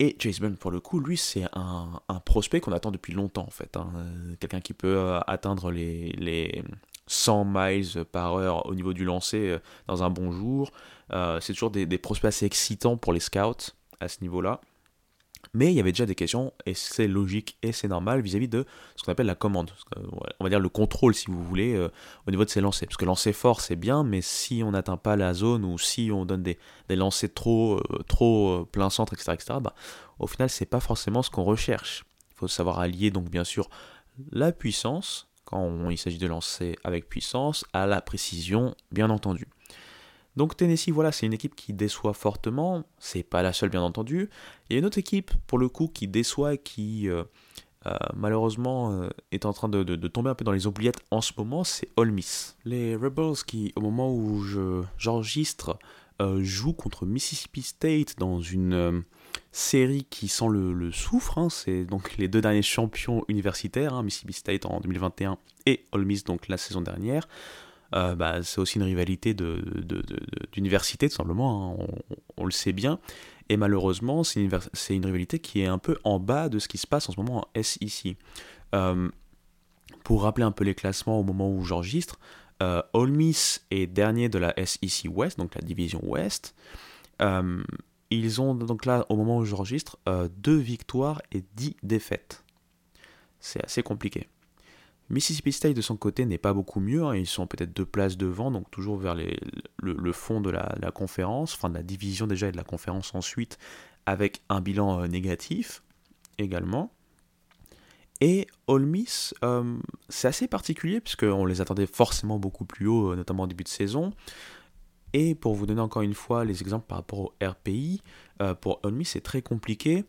Et Chase Bond, pour le coup, lui, c'est un, prospect qu'on attend depuis longtemps, en fait. Hein. Quelqu'un qui peut euh, atteindre les, les 100 miles par heure au niveau du lancer euh, dans un bon jour. Euh, c'est toujours des, prospects assez excitants pour les scouts à ce niveau-là. Mais il y avait déjà des questions, et c'est logique et c'est normal vis-à-vis de ce qu'on appelle la commande. On va dire le contrôle, si vous voulez, euh, au niveau de ces lancers. Parce que lancer fort, c'est bien, mais si on n'atteint pas la zone ou si on donne des, lancers trop, euh, trop euh, plein centre, etc., etc., bah, au final, c'est pas forcément ce qu'on recherche. Il faut savoir allier, donc, bien sûr, la puissance, quand il s'agit de lancer avec puissance, à la précision, bien entendu. Donc Tennessee, voilà, c'est une équipe qui déçoit fortement. C'est pas la seule, bien entendu. Il y a une autre équipe, pour le coup, qui déçoit et qui, euh, euh, malheureusement, euh, est en train de, tomber un peu dans les oubliettes en ce moment. C'est Ole. Les Rebels qui, au moment où j'enregistre, jouent contre Mississippi State dans une série qui sent le, soufre. Hein. C'est donc les deux derniers champions universitaires, hein, Mississippi State en 2021 et Ole donc la saison dernière. Euh, bah, c'est aussi une rivalité d'université, tout simplement, hein, on, le sait bien. Et malheureusement, c'est une, rivalité qui est un peu en bas de ce qui se passe en ce moment en SEC. Euh, pour rappeler un peu les classements au moment où j'enregistre, euh, Ole Miss est dernier de la SEC West, donc la division Ouest. Euh, ils ont donc là, au moment où j'enregistre, deux victoires et dix défaites. C'est assez compliqué. Mississippi State de son côté n'est pas beaucoup mieux, hein. ils sont peut-être deux places devant, donc toujours vers le, fond de la, conférence, enfin de la division déjà et de la conférence ensuite, avec un bilan euh, négatif également. Et Ole Miss, euh, c'est assez particulier puisqu'on les attendait forcément beaucoup plus haut, euh, notamment au début de saison. Et pour vous donner encore une fois les exemples par rapport au RPI, pour Ole Miss c'est très compliqué.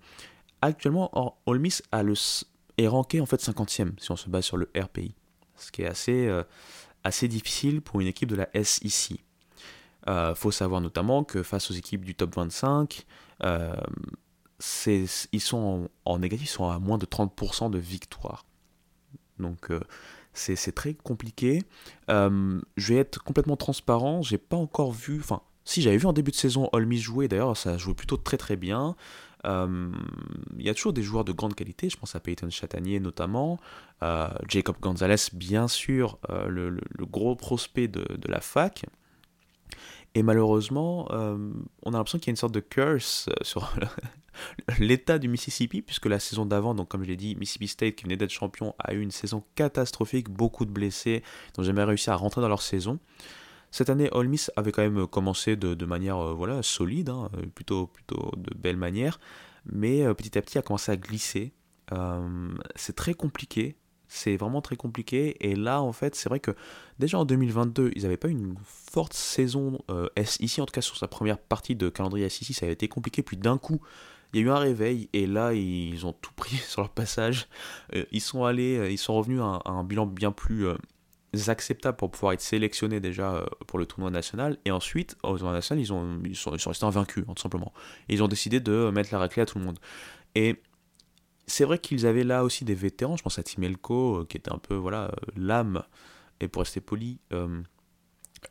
Actuellement, Ole Miss a le est ranké en fait 50e si on se base sur le RPI. Ce qui est assez, euh, assez difficile pour une équipe de la SEC. Il euh, faut savoir notamment que face aux équipes du top 25, euh, ils sont en, négatif, ils sont à moins de 30% de victoire. Donc c'est très compliqué. je vais être complètement transparent, j'ai pas encore vu, enfin si j'avais vu en début de saison Olmis jouer, d'ailleurs ça jouait plutôt très très bien. Euh, il y a toujours des joueurs de grande qualité, je pense à Peyton Chatanier notamment, euh, Jacob Gonzalez bien sûr, euh, le, gros prospect de, la fac. Et malheureusement, on a l'impression qu'il y a une sorte de curse sur l'état du Mississippi, puisque la saison d'avant, donc comme je l'ai dit, Mississippi State, qui venait d'être champion, a eu une saison catastrophique, beaucoup de blessés, n'ont jamais réussi à rentrer dans leur saison. Cette année, Ole Miss avait quand même commencé de, manière euh, voilà, solide, hein, plutôt, plutôt de belle manière, mais euh, petit à petit a commencé à glisser. Euh, c'est très compliqué, c'est vraiment très compliqué. Et là, en fait, c'est vrai que déjà en 2022, ils n'avaient pas une forte saison ici, en tout cas sur sa première partie de calendrier ici, ça a été compliqué. Puis d'un coup, il y a eu un réveil et là, ils ont tout pris sur leur passage. ils sont allés, ils sont revenus à un bilan bien plus acceptables pour pouvoir être sélectionnés déjà euh, pour le tournoi national. Et ensuite, au tournoi national, ils, ont, ils, sont, restés invaincus, hein, tout simplement. Et ils ont décidé de mettre la raclée à tout le monde. Et c'est vrai qu'ils avaient là aussi des vétérans. Je pense à Timelko, euh, qui était un peu voilà euh, l'âme. Et pour rester poli,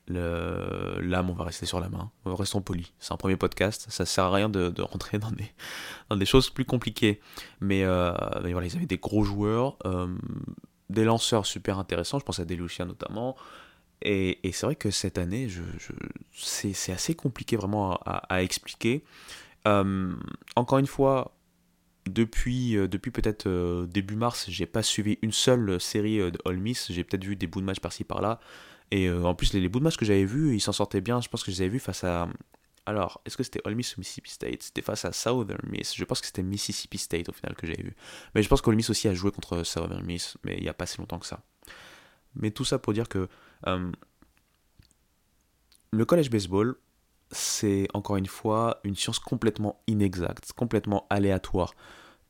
l'âme, on va rester sur la main. Restons polis. C'est un premier podcast. Ça sert à rien de, rentrer dans des, dans des choses plus compliquées. Mais, voilà, ils avaient des gros joueurs des lanceurs super intéressants, je pense à Delucia notamment, Et, c'est vrai que cette année, c'est assez compliqué vraiment à, expliquer. Euh, encore une fois, depuis, euh, depuis peut-être euh, début mars, j'ai pas suivi une seule série de All Miss. J'ai peut-être vu des bouts de match par-ci par-là. Et en plus, les, bouts de match que j'avais vus, ils s'en sortaient bien. Je pense que je les avais vus face à. Alors, est-ce que c'était All Miss ou Mississippi State? C'était face à Southern Miss. Je pense que c'était Mississippi State au final que j'avais vu. Mais je pense qu'All Miss aussi a joué contre Southern Miss, mais il n'y a pas si longtemps que ça. Mais tout ça pour dire que euh, le college baseball, c'est encore une fois une science complètement inexacte, complètement aléatoire,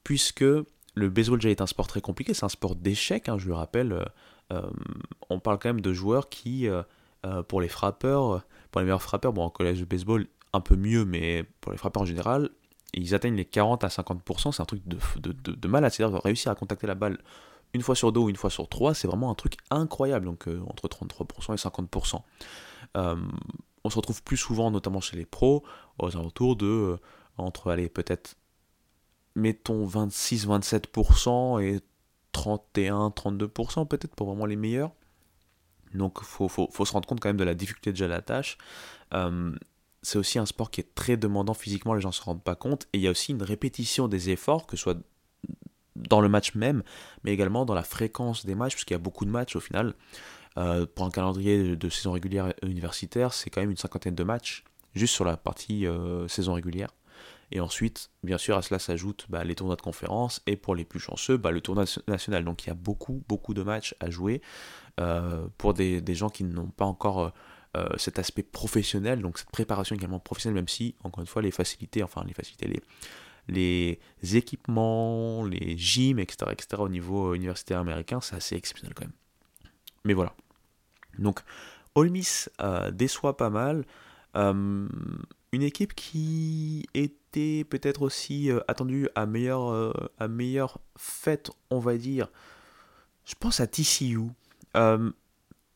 puisque le baseball déjà est un sport très compliqué, c'est un sport d'échec, hein, je le rappelle. Euh, euh, on parle quand même de joueurs qui, pour les frappeurs, pour les meilleurs frappeurs, bon en collège de baseball un peu mieux, mais pour les frappeurs en général, ils atteignent les 40 à 50%, c'est un truc de, de, de, de malade, c'est-à-dire réussir à contacter la balle une fois sur deux ou une fois sur trois, c'est vraiment un truc incroyable, donc euh, entre 33% et 50%. Euh, on se retrouve plus souvent, notamment chez les pros, aux alentours de, euh, entre, allez, peut-être, mettons 26-27% et 31-32% peut-être pour vraiment les meilleurs. Donc faut, faut, se rendre compte quand même de la difficulté déjà de la tâche. C'est aussi un sport qui est très demandant physiquement, les gens ne se rendent pas compte. Et il y a aussi une répétition des efforts, que ce soit dans le match même, mais également dans la fréquence des matchs, puisqu'il y a beaucoup de matchs au final. Euh, pour un calendrier de, saison régulière universitaire, c'est quand même une cinquantaine de matchs, juste sur la partie euh, saison régulière. Et ensuite, bien sûr, à cela s'ajoutent bah, les tournois de conférence, et pour les plus chanceux, bah, le tournoi national. Donc il y a beaucoup, beaucoup de matchs à jouer euh, pour des, des, gens qui n'ont pas encore cet aspect professionnel, donc cette préparation également professionnelle, même si, encore une fois, les facilités, enfin les facilités, les, équipements, les gyms, etc., etc., au niveau universitaire américain, c'est assez exceptionnel quand même. Mais voilà. Donc, Ole Miss euh, déçoit pas mal. Euh, une équipe qui était peut-être aussi euh, attendue à meilleure, à meilleure fête, on va dire. Je pense à TCU.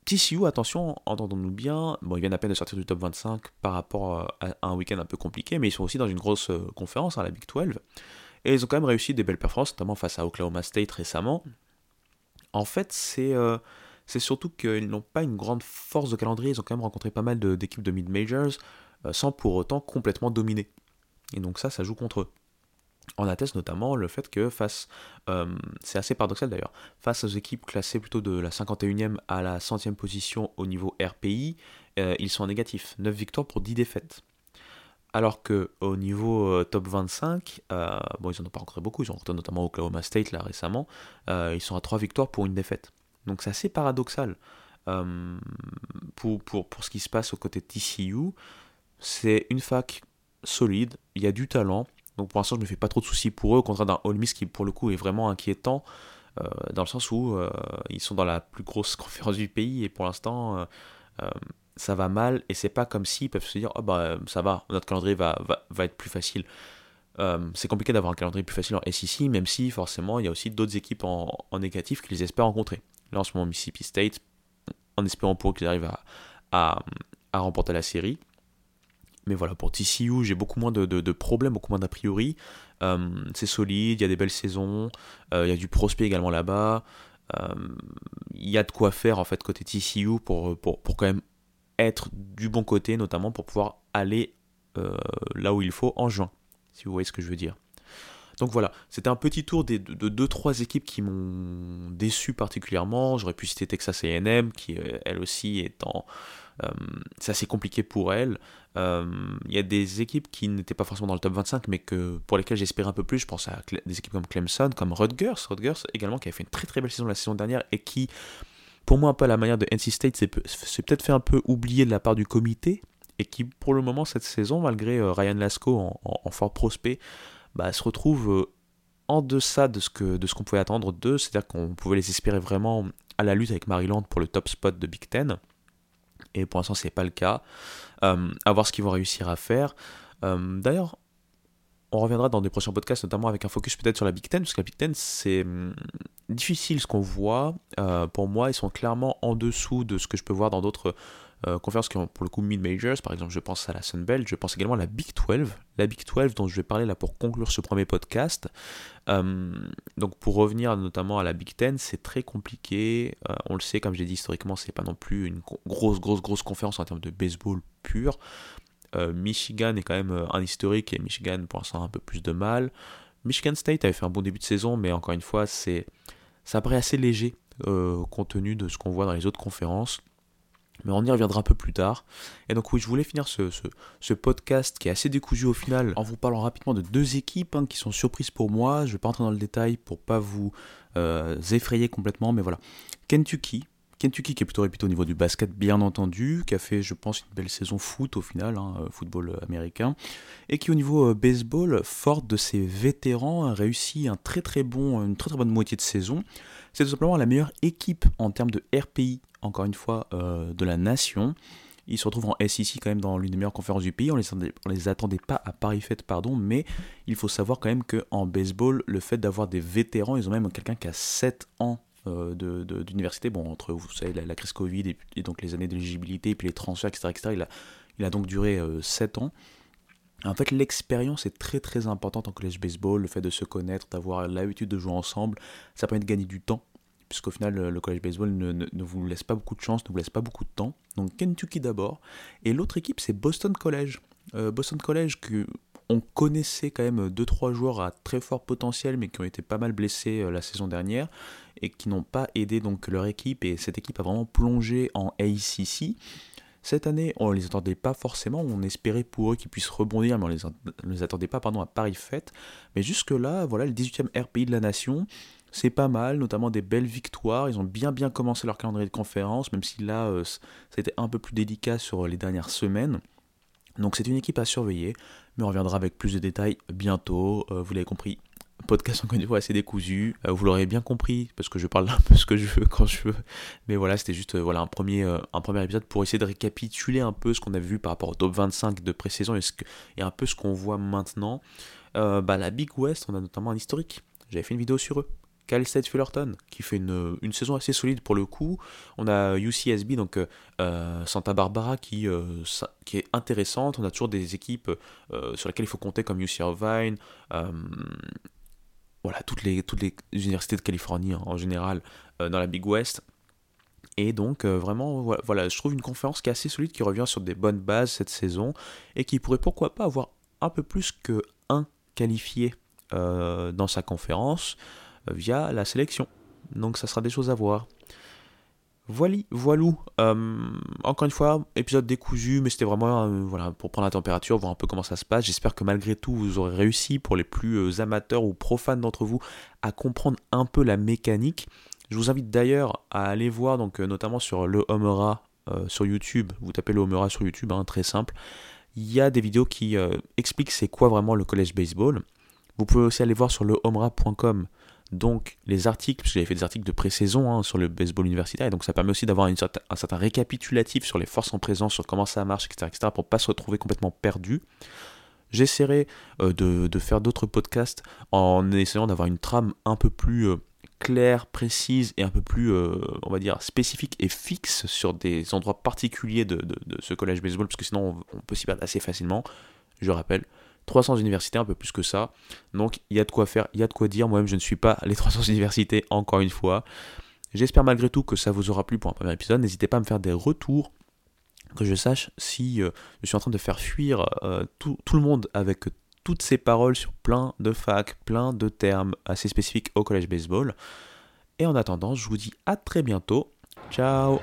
TCU, attention, entendons-nous bien, bon, ils viennent à peine de sortir du top 25 par rapport à un week-end un peu compliqué, mais ils sont aussi dans une grosse euh, conférence, à hein, la Big 12, et ils ont quand même réussi des belles performances, notamment face à Oklahoma State récemment. En fait, c'est euh, surtout qu'ils n'ont pas une grande force de calendrier, ils ont quand même rencontré pas mal d'équipes de, mid-majors, euh, sans pour autant complètement dominer. Et donc ça, ça joue contre eux. On atteste notamment le fait que face, euh, c'est assez paradoxal d'ailleurs, face aux équipes classées plutôt de la 51e à la 100e position au niveau RPI, euh, ils sont en négatif, 9 victoires pour 10 défaites. Alors que au niveau euh, top 25, bon ils n'en ont pas rencontré beaucoup, ils ont rencontré notamment Oklahoma State là récemment, ils sont à 3 victoires pour une défaite. Donc c'est assez paradoxal pour, pour, pour ce qui se passe au côté de TCU. C'est une fac solide, il y a du talent, donc pour l'instant, je ne me fais pas trop de soucis pour eux, au contraire d'un All Miss qui, pour le coup, est vraiment inquiétant, euh, dans le sens où euh, ils sont dans la plus grosse conférence du pays, et pour l'instant, euh, ça va mal, et c'est pas comme s'ils peuvent se dire, oh bah ça va, notre calendrier va, être plus facile. c'est compliqué d'avoir un calendrier plus facile en SEC, même si forcément il y a aussi d'autres équipes en, négatif qu'ils espèrent rencontrer. Là en ce moment, Mississippi State, en espérant pour eux qu'ils arrivent à remporter la série. Mais voilà, pour TCU, j'ai beaucoup moins de, problèmes, beaucoup moins d'a priori. Euh, c'est solide, il y a des belles saisons, euh, il y a du prospect également là-bas. Euh, il y a de quoi faire en fait côté TCU pour, pour, pour, quand même être du bon côté, notamment pour pouvoir aller là où il faut en juin, si vous voyez ce que je veux dire. Donc voilà, c'était un petit tour des, de 2-3 équipes qui m'ont déçu particulièrement. J'aurais pu citer Texas AM, qui elle aussi est en, euh, c'est assez compliqué pour elle. Euh, il y a des équipes qui n'étaient pas forcément dans le top 25, mais que, pour lesquelles j'espère un peu plus. Je pense à des équipes comme Clemson, comme Rutgers. Rutgers également, qui avait fait une très très belle saison la saison dernière et qui, pour moi, un peu à la manière de NC State, c'est peut-être fait un peu oublier de la part du comité et qui, pour le moment, cette saison, malgré euh, Ryan Lasco en, fort prospect, bah, se retrouve en deçà de ce qu'on de ce qu'on pouvait attendre d'eux, c'est-à-dire qu'on pouvait les espérer vraiment à la lutte avec Maryland pour le top spot de Big Ten et pour l'instant c'est pas le cas. Euh, à voir ce qu'ils vont réussir à faire. Euh, d'ailleurs, on reviendra dans des prochains podcasts, notamment avec un focus peut-être sur la Big Ten, parce que la Big Ten c'est hum, difficile ce qu'on voit. Euh, pour moi, ils sont clairement en dessous de ce que je peux voir dans d'autres euh, conférences qui ont pour le coup mid-majors, par exemple je pense à la Sun Belt, je pense également à la Big 12, la Big 12 dont je vais parler là pour conclure ce premier podcast. Euh, donc pour revenir notamment à la Big 10, c'est très compliqué, euh, on le sait comme j'ai dit historiquement, c'est pas non plus une grosse grosse grosse conférence en termes de baseball pur. Michigan est quand même un historique et Michigan pour l'instant a un peu plus de mal. Michigan State avait fait un bon début de saison, mais encore une fois, c'est ça paraît assez léger compte tenu de ce qu'on voit dans les autres conférences mais on y reviendra un peu plus tard. Et donc oui, je voulais finir ce, podcast qui est assez décousu au final en vous parlant rapidement de deux équipes hein, qui sont surprises pour moi. Je ne vais pas entrer dans le détail pour pas vous euh, effrayer complètement, mais voilà. Kentucky. Kentucky qui est plutôt réputé au niveau du basket bien entendu, qui a fait je pense une belle saison foot au final, hein, euh, football américain, et qui au niveau euh, baseball, forte de ses vétérans, a réussi un très très bon, une très très bonne moitié de saison. C'est tout simplement la meilleure équipe en termes de RPI encore une fois, euh, de la nation. Ils se retrouvent en SEC quand même dans l'une des meilleures conférences du pays. On les, les attendait pas à Paris Fête, pardon, mais il faut savoir quand même qu'en baseball, le fait d'avoir des vétérans, ils ont même quelqu'un qui a 7 ans euh, d'université, bon, entre vous savez, la, crise Covid et, donc les années d'éligibilité, et puis les transferts, etc., etc., il, a, il a donc duré 7 euh, ans. En fait, l'expérience est très très importante en collège baseball, le fait de se connaître, d'avoir l'habitude de jouer ensemble, ça permet de gagner du temps puisqu'au final, le collège baseball ne, vous laisse pas beaucoup de chance, ne vous laisse pas beaucoup de temps. Donc Kentucky d'abord. Et l'autre équipe, c'est Boston College. Euh, Boston College, que on connaissait quand même 2-3 joueurs à très fort potentiel, mais qui ont été pas mal blessés euh, la saison dernière, et qui n'ont pas aidé donc leur équipe, et cette équipe a vraiment plongé en ACC. Cette année, on ne les attendait pas forcément, on espérait pour eux qu'ils puissent rebondir, mais on ne les, attendait pas pardon, à Paris Fête. Mais jusque-là, voilà, le 18e RPI de la nation, c'est pas mal, notamment des belles victoires. Ils ont bien bien commencé leur calendrier de conférence, même si là, euh, ça a été un peu plus délicat sur les dernières semaines. Donc c'est une équipe à surveiller, mais on reviendra avec plus de détails bientôt. Euh, vous l'avez compris, podcast encore une fois assez décousu. Euh, vous l'aurez bien compris, parce que je parle un peu ce que je veux quand je veux. Mais voilà, c'était juste voilà, un, premier, un premier épisode pour essayer de récapituler un peu ce qu'on a vu par rapport au top 25 de pré-saison et, et, un peu ce qu'on voit maintenant. bah, la Big West, on a notamment un historique. J'avais fait une vidéo sur eux. Cal State Fullerton, qui fait une, saison assez solide pour le coup. On a UCSB, donc euh, Santa Barbara, qui, euh, qui est intéressante. On a toujours des équipes euh, sur lesquelles il faut compter, comme UC Irvine. Voilà, toutes les, toutes les universités de Californie hein, en général dans la Big West. Et donc vraiment, voilà, je trouve une conférence qui est assez solide, qui revient sur des bonnes bases cette saison, et qui pourrait pourquoi pas avoir un peu plus que un qualifié dans sa conférence via la sélection. Donc ça sera des choses à voir. Voilà, voilou. Euh, encore une fois, épisode décousu, mais c'était vraiment euh, voilà, pour prendre la température, voir un peu comment ça se passe. J'espère que malgré tout, vous aurez réussi, pour les plus euh, amateurs ou profanes d'entre vous, à comprendre un peu la mécanique. Je vous invite d'ailleurs à aller voir, donc notamment sur le Homera sur YouTube. Vous tapez le Homera sur YouTube, hein, très simple. Il y a des vidéos qui expliquent c'est quoi vraiment le college baseball. Vous pouvez aussi aller voir sur le homera.com donc les articles, parce que j'avais fait des articles de pré-saison hein, sur le baseball universitaire, et donc ça permet aussi d'avoir un certain récapitulatif sur les forces en présence, sur comment ça marche, etc., etc., pour pas se retrouver complètement perdu. J'essaierai euh, de, faire d'autres podcasts en essayant d'avoir une trame un peu plus euh, claire, précise et un peu plus, euh, on va dire, spécifique et fixe sur des endroits particuliers de, ce collège baseball, parce que sinon on peut s'y perdre assez facilement. Je rappelle, 300 universités, un peu plus que ça. Donc il y a de quoi faire, il y a de quoi dire. Moi-même, je ne suis pas les 300 universités, encore une fois. J'espère malgré tout que ça vous aura plu pour un premier épisode. N'hésitez pas à me faire des retours, que je sache si euh, je suis en train de faire fuir euh, tout, tout, le monde avec toutes ces paroles sur plein de facs, plein de termes assez spécifiques au collège baseball. Et en attendant, je vous dis à très bientôt. Ciao